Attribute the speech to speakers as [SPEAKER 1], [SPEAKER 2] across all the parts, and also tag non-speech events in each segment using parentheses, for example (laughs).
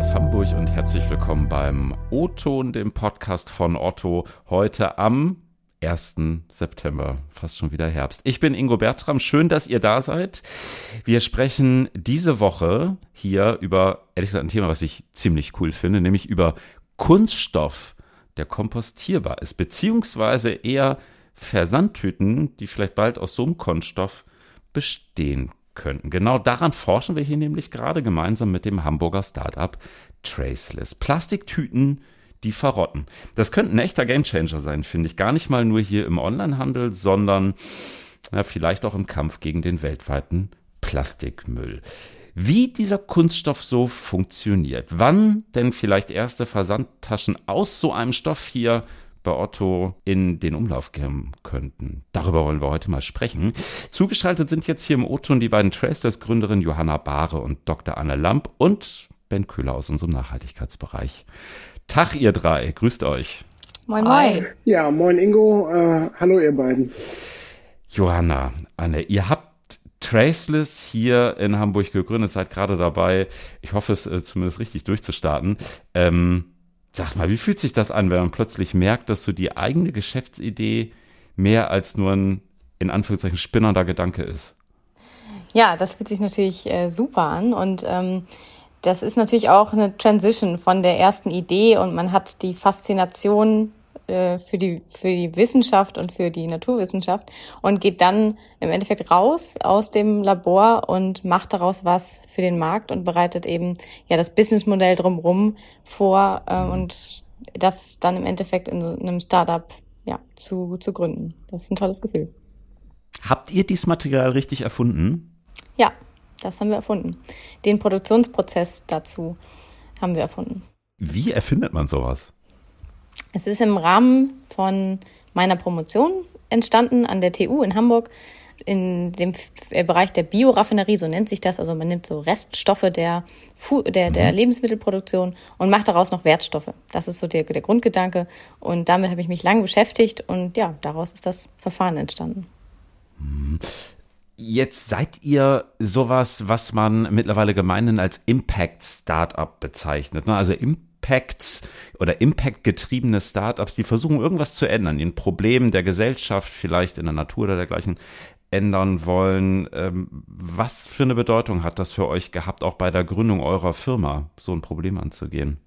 [SPEAKER 1] aus Hamburg und herzlich willkommen beim O-Ton, dem Podcast von Otto, heute am 1. September, fast schon wieder Herbst. Ich bin Ingo Bertram, schön, dass ihr da seid. Wir sprechen diese Woche hier über, ehrlich gesagt, ein Thema, was ich ziemlich cool finde, nämlich über Kunststoff, der kompostierbar ist, beziehungsweise eher Versandtüten, die vielleicht bald aus so einem Kunststoff bestehen könnten. Genau daran forschen wir hier nämlich gerade gemeinsam mit dem Hamburger Startup Traceless. Plastiktüten, die verrotten. Das könnte ein echter Gamechanger sein, finde ich. Gar nicht mal nur hier im Onlinehandel, sondern ja, vielleicht auch im Kampf gegen den weltweiten Plastikmüll. Wie dieser Kunststoff so funktioniert, wann denn vielleicht erste Versandtaschen aus so einem Stoff hier bei Otto in den Umlauf kommen könnten. Darüber wollen wir heute mal sprechen. Zugeschaltet sind jetzt hier im O-Ton die beiden Traceless-Gründerin Johanna Bahre und Dr. Anne Lamp und Ben Köhler aus unserem Nachhaltigkeitsbereich. Tag, ihr drei. Grüßt euch.
[SPEAKER 2] Moin, moin.
[SPEAKER 3] Ja, moin, Ingo. Äh, hallo, ihr beiden.
[SPEAKER 1] Johanna, Anne, ihr habt Traceless hier in Hamburg gegründet, seid gerade dabei, ich hoffe es äh, zumindest richtig durchzustarten. Ähm, sag mal, wie fühlt sich das an, wenn man plötzlich merkt, dass so die eigene Geschäftsidee mehr als nur ein, in Anführungszeichen, spinnernder Gedanke ist?
[SPEAKER 2] Ja, das fühlt sich natürlich äh, super an und ähm, das ist natürlich auch eine Transition von der ersten Idee und man hat die Faszination äh, für die, für die Wissenschaft und für die Naturwissenschaft und geht dann im Endeffekt raus aus dem Labor und macht daraus was für den Markt und bereitet eben ja das Businessmodell drumherum vor äh, und das dann im Endeffekt in so einem Startup ja, zu, zu gründen. Das ist ein tolles Gefühl.
[SPEAKER 1] Habt ihr dieses Material richtig erfunden?
[SPEAKER 2] Ja, das haben wir erfunden. Den Produktionsprozess dazu haben wir erfunden.
[SPEAKER 1] Wie erfindet man sowas?
[SPEAKER 2] Es ist im Rahmen von meiner Promotion entstanden an der TU in Hamburg in dem äh, Bereich der Bioraffinerie, so nennt sich das. Also man nimmt so Reststoffe der, der, der mhm. Lebensmittelproduktion und macht daraus noch Wertstoffe. Das ist so der, der Grundgedanke. Und damit habe ich mich lange beschäftigt und ja, daraus ist das Verfahren entstanden.
[SPEAKER 1] Mhm. Jetzt seid ihr sowas, was man mittlerweile gemeinhin als Impact Startup bezeichnet. Ne? Also Impacts oder Impact-getriebene Startups, die versuchen irgendwas zu ändern, in Problemen der Gesellschaft, vielleicht in der Natur oder dergleichen ändern wollen. Ähm, was für eine Bedeutung hat das für euch gehabt, auch bei der Gründung eurer Firma, so ein Problem anzugehen?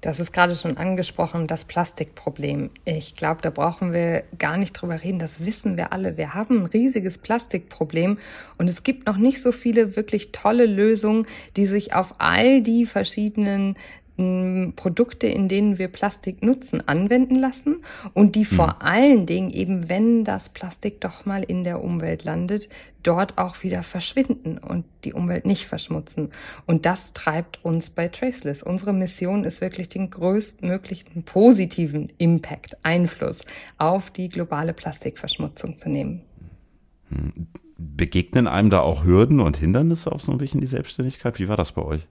[SPEAKER 4] Das ist gerade schon angesprochen, das Plastikproblem. Ich glaube, da brauchen wir gar nicht drüber reden. Das wissen wir alle. Wir haben ein riesiges Plastikproblem und es gibt noch nicht so viele wirklich tolle Lösungen, die sich auf all die verschiedenen Produkte, in denen wir Plastik nutzen, anwenden lassen und die vor hm. allen Dingen eben, wenn das Plastik doch mal in der Umwelt landet, dort auch wieder verschwinden und die Umwelt nicht verschmutzen. Und das treibt uns bei Traceless. Unsere Mission ist wirklich den größtmöglichen positiven Impact, Einfluss auf die globale Plastikverschmutzung zu nehmen.
[SPEAKER 1] Hm. Begegnen einem da auch Hürden und Hindernisse auf so einem Weg in die Selbstständigkeit? Wie war das bei euch?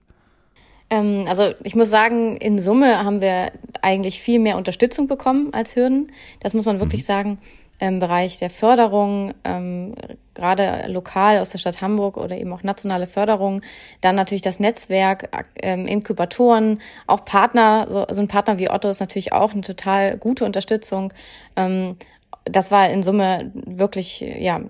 [SPEAKER 2] Ähm, also ich muss sagen, in Summe haben wir eigentlich viel mehr Unterstützung bekommen als Hürden. Das muss man wirklich mhm. sagen. Im Bereich der Förderung, ähm, gerade lokal aus der Stadt Hamburg oder eben auch nationale Förderung, dann natürlich das Netzwerk, ähm, Inkubatoren, auch Partner, so, so ein Partner wie Otto ist natürlich auch eine total gute Unterstützung. Ähm, das war in Summe wirklich, ja,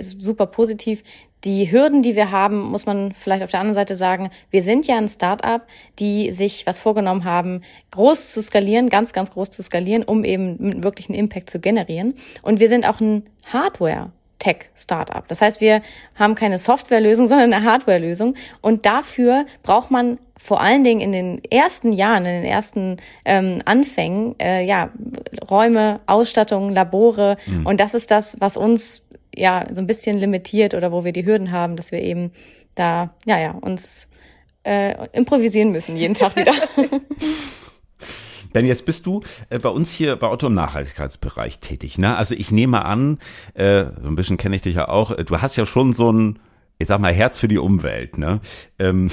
[SPEAKER 2] super positiv die Hürden, die wir haben, muss man vielleicht auf der anderen Seite sagen, wir sind ja ein Startup, die sich was vorgenommen haben, groß zu skalieren, ganz, ganz groß zu skalieren, um eben wirklich einen Impact zu generieren. Und wir sind auch ein Hardware. Tech-Startup. Das heißt, wir haben keine Softwarelösung, (laughs) sondern eine Hardwarelösung. Und dafür braucht man vor allen Dingen in den ersten Jahren, in den ersten ähm, Anfängen, äh, ja, Räume, Ausstattung, Labore. Mhm. Und das ist das, was uns ja so ein bisschen limitiert oder wo wir die Hürden haben, dass wir eben da ja ja uns äh, improvisieren müssen jeden Tag wieder. (laughs)
[SPEAKER 1] Ben, jetzt bist du äh, bei uns hier bei Otto im Nachhaltigkeitsbereich tätig. Ne? Also ich nehme an, äh, so ein bisschen kenne ich dich ja auch, äh, du hast ja schon so ein, ich sag mal, Herz für die Umwelt. Ne? Ähm,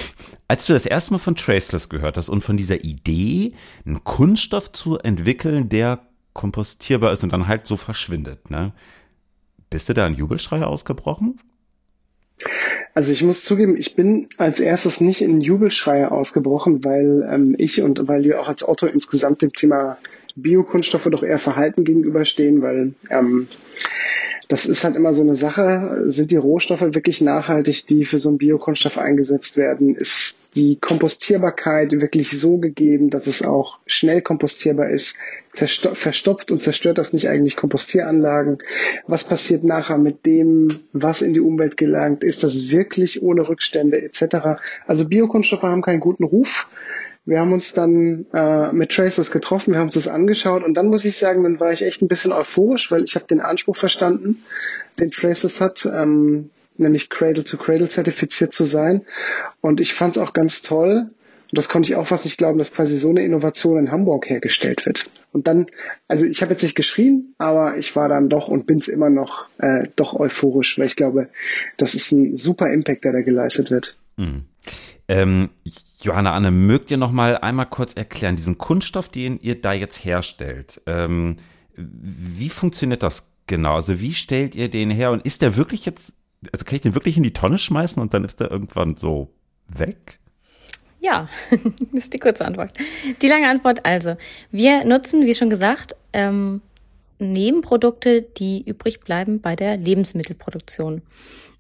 [SPEAKER 1] als du das erste Mal von Traceless gehört hast und von dieser Idee, einen Kunststoff zu entwickeln, der kompostierbar ist und dann halt so verschwindet, ne? Bist du da ein Jubelschrei ausgebrochen?
[SPEAKER 3] Also ich muss zugeben, ich bin als erstes nicht in Jubelschreie ausgebrochen, weil ähm, ich und weil wir auch als Otto insgesamt dem Thema Biokunststoffe doch eher verhalten gegenüberstehen, weil ähm, das ist halt immer so eine Sache. Sind die Rohstoffe wirklich nachhaltig, die für so einen Biokunststoff eingesetzt werden? Ist die Kompostierbarkeit wirklich so gegeben, dass es auch schnell kompostierbar ist? verstopft und zerstört das nicht eigentlich Kompostieranlagen? Was passiert nachher mit dem, was in die Umwelt gelangt? Ist das wirklich ohne Rückstände etc.? Also Biokunststoffe haben keinen guten Ruf. Wir haben uns dann äh, mit Traces getroffen, wir haben uns das angeschaut und dann muss ich sagen, dann war ich echt ein bisschen euphorisch, weil ich habe den Anspruch verstanden, den Traces hat, ähm, nämlich Cradle to Cradle zertifiziert zu sein. Und ich fand es auch ganz toll, und das konnte ich auch fast nicht glauben, dass quasi so eine Innovation in Hamburg hergestellt wird. Und dann, also ich habe jetzt nicht geschrien, aber ich war dann doch und bin es immer noch äh, doch euphorisch, weil ich glaube, das ist ein super Impact, der da geleistet wird. Mhm.
[SPEAKER 1] Ähm, Johanna Anne, mögt ihr noch mal einmal kurz erklären, diesen Kunststoff, den ihr da jetzt herstellt, ähm, wie funktioniert das genau? Also wie stellt ihr den her und ist der wirklich jetzt, also kann ich den wirklich in die Tonne schmeißen und dann ist der irgendwann so weg?
[SPEAKER 2] Ja, (laughs) das ist die kurze Antwort. Die lange Antwort also, wir nutzen, wie schon gesagt, ähm, Nebenprodukte, die übrig bleiben bei der Lebensmittelproduktion.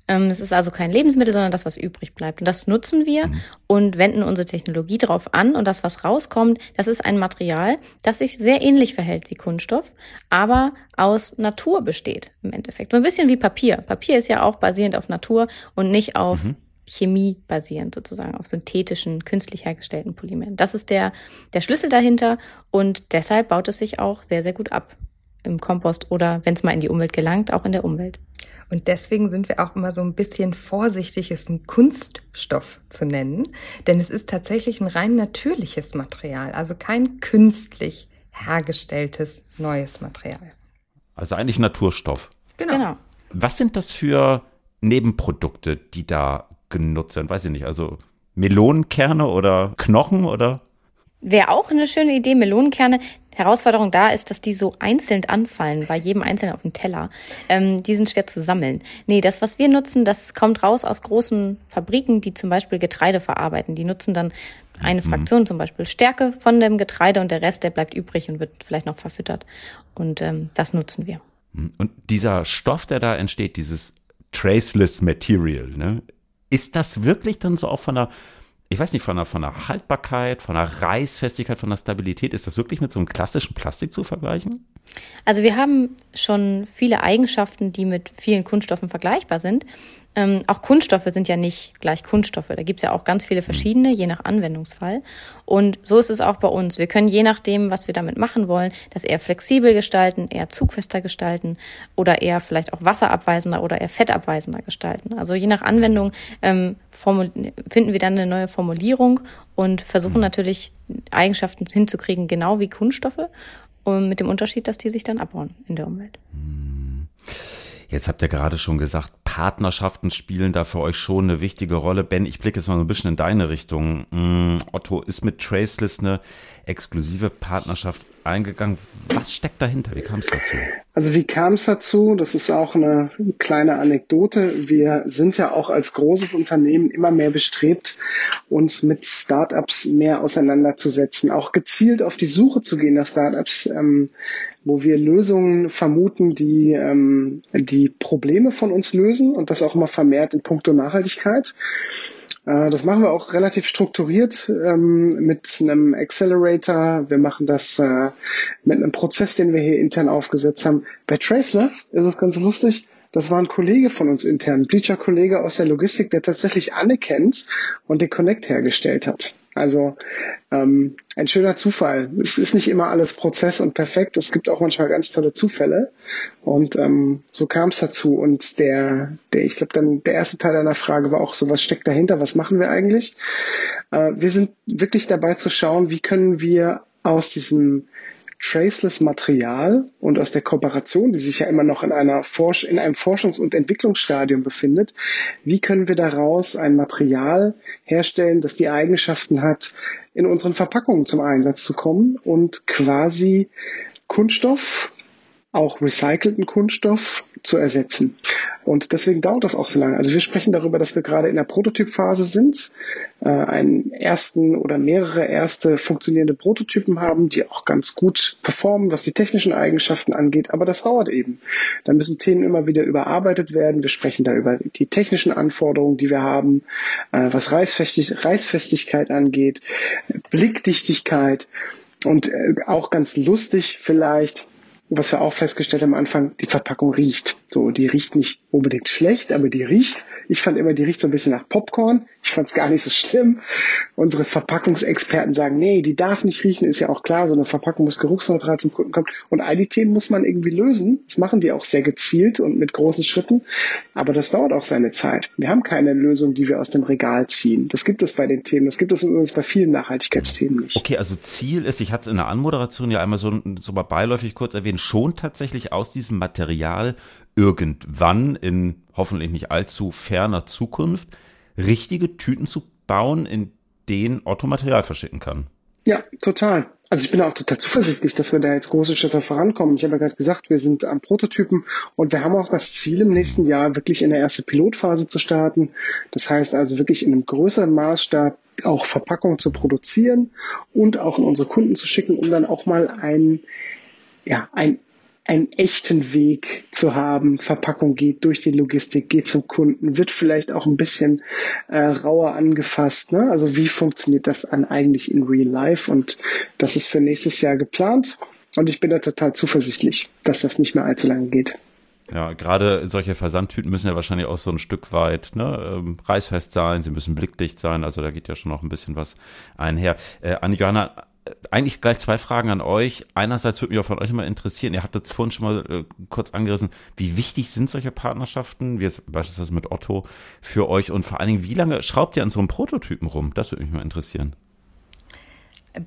[SPEAKER 2] Ähm, es ist also kein Lebensmittel, sondern das, was übrig bleibt. Und das nutzen wir mhm. und wenden unsere Technologie darauf an. Und das, was rauskommt, das ist ein Material, das sich sehr ähnlich verhält wie Kunststoff, aber aus Natur besteht im Endeffekt. So ein bisschen wie Papier. Papier ist ja auch basierend auf Natur und nicht auf mhm. Chemie basierend sozusagen, auf synthetischen, künstlich hergestellten Polymeren. Das ist der, der Schlüssel dahinter und deshalb baut es sich auch sehr, sehr gut ab im Kompost oder wenn es mal in die Umwelt gelangt, auch in der Umwelt.
[SPEAKER 4] Und deswegen sind wir auch immer so ein bisschen vorsichtig, es einen Kunststoff zu nennen, denn es ist tatsächlich ein rein natürliches Material, also kein künstlich hergestelltes neues Material.
[SPEAKER 1] Also eigentlich Naturstoff.
[SPEAKER 2] Genau. genau.
[SPEAKER 1] Was sind das für Nebenprodukte, die da genutzt werden? Weiß ich nicht, also Melonenkerne oder Knochen oder?
[SPEAKER 2] Wäre auch eine schöne Idee, Melonenkerne. Herausforderung da ist, dass die so einzeln anfallen, bei jedem Einzelnen auf dem Teller. Ähm, die sind schwer zu sammeln. Nee, das, was wir nutzen, das kommt raus aus großen Fabriken, die zum Beispiel Getreide verarbeiten. Die nutzen dann eine mhm. Fraktion, zum Beispiel Stärke von dem Getreide und der Rest, der bleibt übrig und wird vielleicht noch verfüttert. Und ähm, das nutzen wir.
[SPEAKER 1] Mhm. Und dieser Stoff, der da entsteht, dieses Traceless Material, ne, ist das wirklich dann so auch von der ich weiß nicht, von der, von der Haltbarkeit, von der Reißfestigkeit, von der Stabilität, ist das wirklich mit so einem klassischen Plastik zu vergleichen?
[SPEAKER 2] Also wir haben schon viele Eigenschaften, die mit vielen Kunststoffen vergleichbar sind. Ähm, auch Kunststoffe sind ja nicht gleich Kunststoffe. Da gibt's ja auch ganz viele verschiedene, je nach Anwendungsfall. Und so ist es auch bei uns. Wir können je nachdem, was wir damit machen wollen, das eher flexibel gestalten, eher zugfester gestalten oder eher vielleicht auch wasserabweisender oder eher fettabweisender gestalten. Also je nach Anwendung ähm, finden wir dann eine neue Formulierung und versuchen mhm. natürlich Eigenschaften hinzukriegen, genau wie Kunststoffe, und mit dem Unterschied, dass die sich dann abbauen in der Umwelt. Mhm.
[SPEAKER 1] Jetzt habt ihr gerade schon gesagt, Partnerschaften spielen da für euch schon eine wichtige Rolle. Ben, ich blicke jetzt mal ein bisschen in deine Richtung. Mm, Otto ist mit Traceless eine exklusive Partnerschaft eingegangen. Was steckt dahinter? Wie kam es dazu?
[SPEAKER 3] Also wie kam es dazu? Das ist auch eine kleine Anekdote. Wir sind ja auch als großes Unternehmen immer mehr bestrebt, uns mit Startups mehr auseinanderzusetzen, auch gezielt auf die Suche zu gehen nach Startups, ähm, wo wir Lösungen vermuten, die ähm, die Probleme von uns lösen und das auch immer vermehrt in puncto Nachhaltigkeit. Äh, das machen wir auch relativ strukturiert ähm, mit einem Accelerator. Wir machen das äh, mit einem Prozess, den wir hier intern aufgesetzt haben. Bei Traceless ist es ganz lustig. Das war ein Kollege von uns intern, Bleacher-Kollege aus der Logistik, der tatsächlich Anne kennt und den Connect hergestellt hat. Also ähm, ein schöner Zufall. Es ist nicht immer alles Prozess und perfekt. Es gibt auch manchmal ganz tolle Zufälle. Und ähm, so kam es dazu. Und der, der, ich glaube, dann der erste Teil deiner Frage war auch so, was steckt dahinter? Was machen wir eigentlich? Äh, wir sind wirklich dabei zu schauen, wie können wir aus diesem traceless Material und aus der Kooperation, die sich ja immer noch in einer Forsch in einem Forschungs- und Entwicklungsstadium befindet, wie können wir daraus ein Material herstellen, das die Eigenschaften hat, in unseren Verpackungen zum Einsatz zu kommen und quasi Kunststoff, auch recycelten Kunststoff zu ersetzen. Und deswegen dauert das auch so lange. Also wir sprechen darüber, dass wir gerade in der Prototypphase sind, äh, einen ersten oder mehrere erste funktionierende Prototypen haben, die auch ganz gut performen, was die technischen Eigenschaften angeht. Aber das dauert eben. Da müssen Themen immer wieder überarbeitet werden. Wir sprechen da über die technischen Anforderungen, die wir haben, äh, was Reißfestig Reißfestigkeit angeht, Blickdichtigkeit und äh, auch ganz lustig vielleicht was wir auch festgestellt haben am Anfang, die Verpackung riecht. So, die riecht nicht unbedingt schlecht, aber die riecht. Ich fand immer, die riecht so ein bisschen nach Popcorn. Ich fand es gar nicht so schlimm. Unsere Verpackungsexperten sagen, nee, die darf nicht riechen, ist ja auch klar. So eine Verpackung muss geruchsneutral zum Kunden kommen. Und all die Themen muss man irgendwie lösen. Das machen die auch sehr gezielt und mit großen Schritten. Aber das dauert auch seine Zeit. Wir haben keine Lösung, die wir aus dem Regal ziehen. Das gibt es bei den Themen. Das gibt es übrigens bei vielen Nachhaltigkeitsthemen nicht.
[SPEAKER 1] Okay, also Ziel ist, ich hatte es in der Anmoderation ja einmal so, so mal beiläufig kurz erwähnt, schon tatsächlich aus diesem Material irgendwann in hoffentlich nicht allzu ferner Zukunft richtige Tüten zu bauen, in denen Otto Material verschicken kann.
[SPEAKER 3] Ja, total. Also ich bin auch total zuversichtlich, dass wir da jetzt große Schritte vorankommen. Ich habe ja gerade gesagt, wir sind am Prototypen und wir haben auch das Ziel, im nächsten Jahr wirklich in der erste Pilotphase zu starten. Das heißt also wirklich in einem größeren Maßstab auch Verpackungen zu produzieren und auch in unsere Kunden zu schicken, um dann auch mal ein, ja, ein einen echten Weg zu haben. Verpackung geht durch die Logistik, geht zum Kunden, wird vielleicht auch ein bisschen äh, rauer angefasst. Ne? Also wie funktioniert das an eigentlich in Real Life? Und das ist für nächstes Jahr geplant. Und ich bin da total zuversichtlich, dass das nicht mehr allzu lange geht.
[SPEAKER 1] Ja, gerade solche Versandtüten müssen ja wahrscheinlich auch so ein Stück weit ne, ähm, reißfest sein, sie müssen blickdicht sein, also da geht ja schon noch ein bisschen was einher. Äh, Anne-Johanna, eigentlich gleich zwei Fragen an euch. Einerseits würde mich auch von euch immer interessieren, ihr habt jetzt vorhin schon mal äh, kurz angerissen, wie wichtig sind solche Partnerschaften, wie jetzt beispielsweise mit Otto, für euch und vor allen Dingen, wie lange schraubt ihr an so einem Prototypen rum? Das würde mich mal interessieren.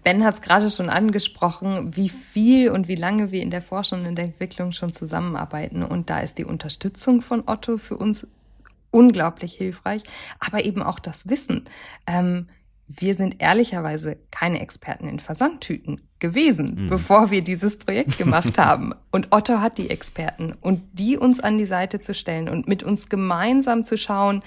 [SPEAKER 4] Ben hat es gerade schon angesprochen, wie viel und wie lange wir in der Forschung und in der Entwicklung schon zusammenarbeiten. Und da ist die Unterstützung von Otto für uns unglaublich hilfreich, aber eben auch das Wissen. Ähm, wir sind ehrlicherweise keine Experten in Versandtüten gewesen, mhm. bevor wir dieses Projekt gemacht (laughs) haben. Und Otto hat die Experten und die uns an die Seite zu stellen und mit uns gemeinsam zu schauen,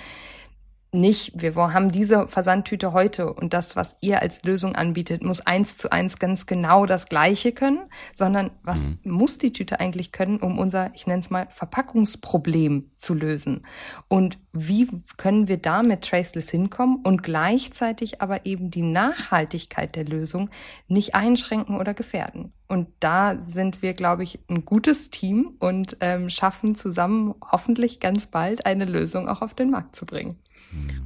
[SPEAKER 4] nicht, wir haben diese Versandtüte heute und das, was ihr als Lösung anbietet, muss eins zu eins ganz genau das Gleiche können, sondern was mhm. muss die Tüte eigentlich können, um unser, ich nenne es mal, Verpackungsproblem zu lösen? Und wie können wir da mit Traceless hinkommen und gleichzeitig aber eben die Nachhaltigkeit der Lösung nicht einschränken oder gefährden? Und da sind wir, glaube ich, ein gutes Team und ähm, schaffen zusammen hoffentlich ganz bald eine Lösung auch auf den Markt zu bringen.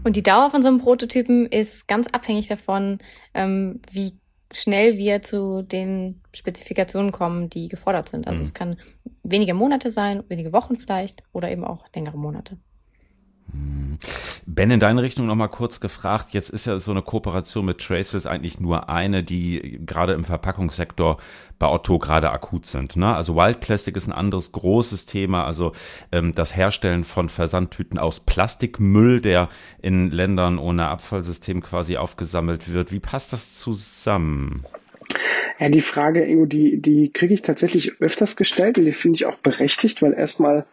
[SPEAKER 2] Und die Dauer von so einem Prototypen ist ganz abhängig davon, ähm, wie schnell wir zu den Spezifikationen kommen, die gefordert sind. Also mhm. es kann wenige Monate sein, wenige Wochen vielleicht oder eben auch längere Monate.
[SPEAKER 1] Ben, in deine Richtung nochmal kurz gefragt. Jetzt ist ja so eine Kooperation mit Traceless eigentlich nur eine, die gerade im Verpackungssektor bei Otto gerade akut sind. Ne? Also Wild Plastic ist ein anderes großes Thema. Also ähm, das Herstellen von Versandtüten aus Plastikmüll, der in Ländern ohne Abfallsystem quasi aufgesammelt wird. Wie passt das zusammen?
[SPEAKER 3] Ja, die Frage, Ingo, die, die kriege ich tatsächlich öfters gestellt und die finde ich auch berechtigt, weil erstmal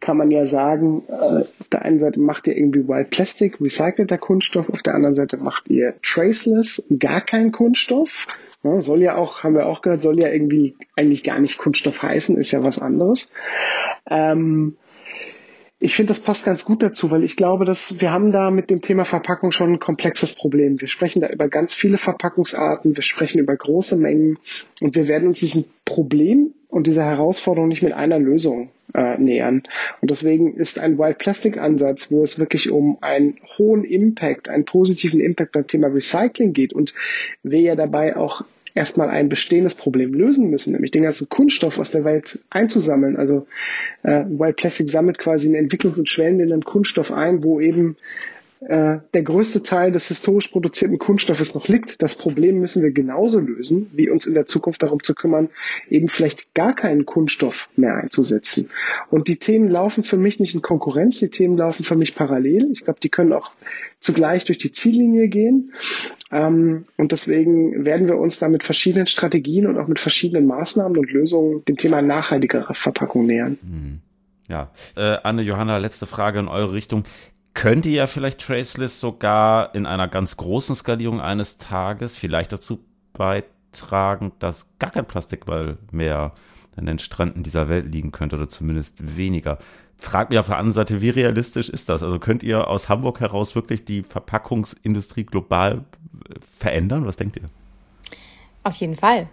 [SPEAKER 3] kann man ja sagen, äh, auf der einen Seite macht ihr irgendwie Wild Plastic, recycelter Kunststoff, auf der anderen Seite macht ihr Traceless, gar kein Kunststoff. Ja, soll ja auch, haben wir auch gehört, soll ja irgendwie eigentlich gar nicht Kunststoff heißen, ist ja was anderes. Ähm, ich finde, das passt ganz gut dazu, weil ich glaube, dass wir haben da mit dem Thema Verpackung schon ein komplexes Problem. Wir sprechen da über ganz viele Verpackungsarten, wir sprechen über große Mengen und wir werden uns diesem Problem und dieser Herausforderung nicht mit einer Lösung äh, nähern. Und deswegen ist ein Wild Plastic Ansatz, wo es wirklich um einen hohen Impact, einen positiven Impact beim Thema Recycling geht und wir ja dabei auch erstmal ein bestehendes Problem lösen müssen, nämlich den ganzen Kunststoff aus der Welt einzusammeln. Also äh, Wild Plastic sammelt quasi einen Entwicklungs- und schwellenden Kunststoff ein, wo eben äh, der größte Teil des historisch produzierten Kunststoffes noch liegt. Das Problem müssen wir genauso lösen, wie uns in der Zukunft darum zu kümmern, eben vielleicht gar keinen Kunststoff mehr einzusetzen. Und die Themen laufen für mich nicht in Konkurrenz, die Themen laufen für mich parallel. Ich glaube, die können auch zugleich durch die Ziellinie gehen. Ähm, und deswegen werden wir uns da mit verschiedenen Strategien und auch mit verschiedenen Maßnahmen und Lösungen dem Thema nachhaltigere Verpackung nähern.
[SPEAKER 1] Mhm. Ja, äh, Anne, Johanna, letzte Frage in eure Richtung. Könnt ihr ja vielleicht Traceless sogar in einer ganz großen Skalierung eines Tages vielleicht dazu beitragen, dass gar kein Plastikball mehr an den Stränden dieser Welt liegen könnte oder zumindest weniger. Fragt mich auf der anderen Seite, wie realistisch ist das? Also könnt ihr aus Hamburg heraus wirklich die Verpackungsindustrie global verändern? Was denkt ihr?
[SPEAKER 2] Auf jeden Fall.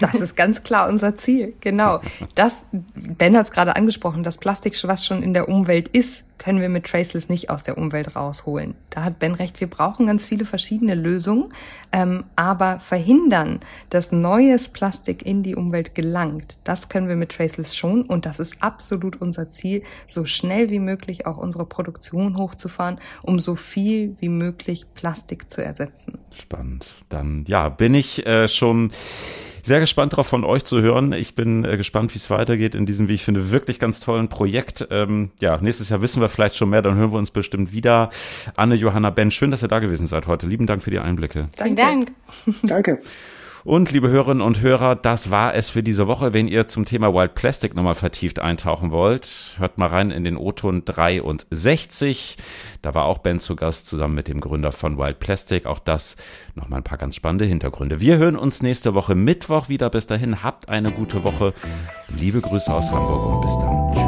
[SPEAKER 4] Das ist ganz klar unser Ziel. Genau. Das, Ben hat es gerade angesprochen, das Plastik, was schon in der Umwelt ist, können wir mit Traceless nicht aus der Umwelt rausholen. Da hat Ben recht, wir brauchen ganz viele verschiedene Lösungen, ähm, aber verhindern, dass neues Plastik in die Umwelt gelangt, das können wir mit Traceless schon und das ist absolut unser Ziel, so schnell wie möglich auch unsere Produktion hochzufahren, um so viel wie möglich Plastik zu ersetzen.
[SPEAKER 1] Spannend. Dann ja, bin ich äh, schon sehr gespannt darauf von euch zu hören. Ich bin äh, gespannt, wie es weitergeht in diesem, wie ich finde, wirklich ganz tollen Projekt. Ähm, ja, nächstes Jahr wissen wir vielleicht schon mehr, dann hören wir uns bestimmt wieder. Anne, Johanna, Ben, schön, dass ihr da gewesen seid heute. Lieben Dank für die Einblicke.
[SPEAKER 2] Vielen Dank.
[SPEAKER 3] Danke.
[SPEAKER 1] Und liebe Hörerinnen und Hörer, das war es für diese Woche. Wenn ihr zum Thema Wild Plastic nochmal vertieft eintauchen wollt, hört mal rein in den O-Ton 63. Da war auch Ben zu Gast zusammen mit dem Gründer von Wild Plastic. Auch das nochmal ein paar ganz spannende Hintergründe. Wir hören uns nächste Woche Mittwoch wieder. Bis dahin habt eine gute Woche. Liebe Grüße aus Hamburg und bis dann.